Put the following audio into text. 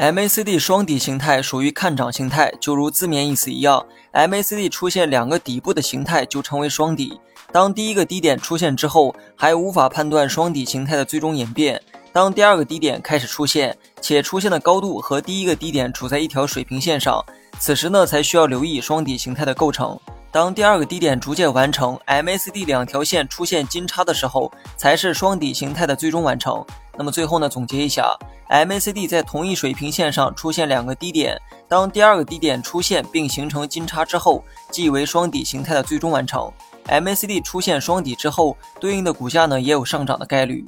MACD 双底形态属于看涨形态，就如字面意思一样，MACD 出现两个底部的形态就称为双底。当第一个低点出现之后，还无法判断双底形态的最终演变。当第二个低点开始出现，且出现的高度和第一个低点处在一条水平线上，此时呢才需要留意双底形态的构成。当第二个低点逐渐完成，MACD 两条线出现金叉的时候，才是双底形态的最终完成。那么最后呢，总结一下，MACD 在同一水平线上出现两个低点，当第二个低点出现并形成金叉之后，即为双底形态的最终完成。MACD 出现双底之后，对应的股价呢也有上涨的概率。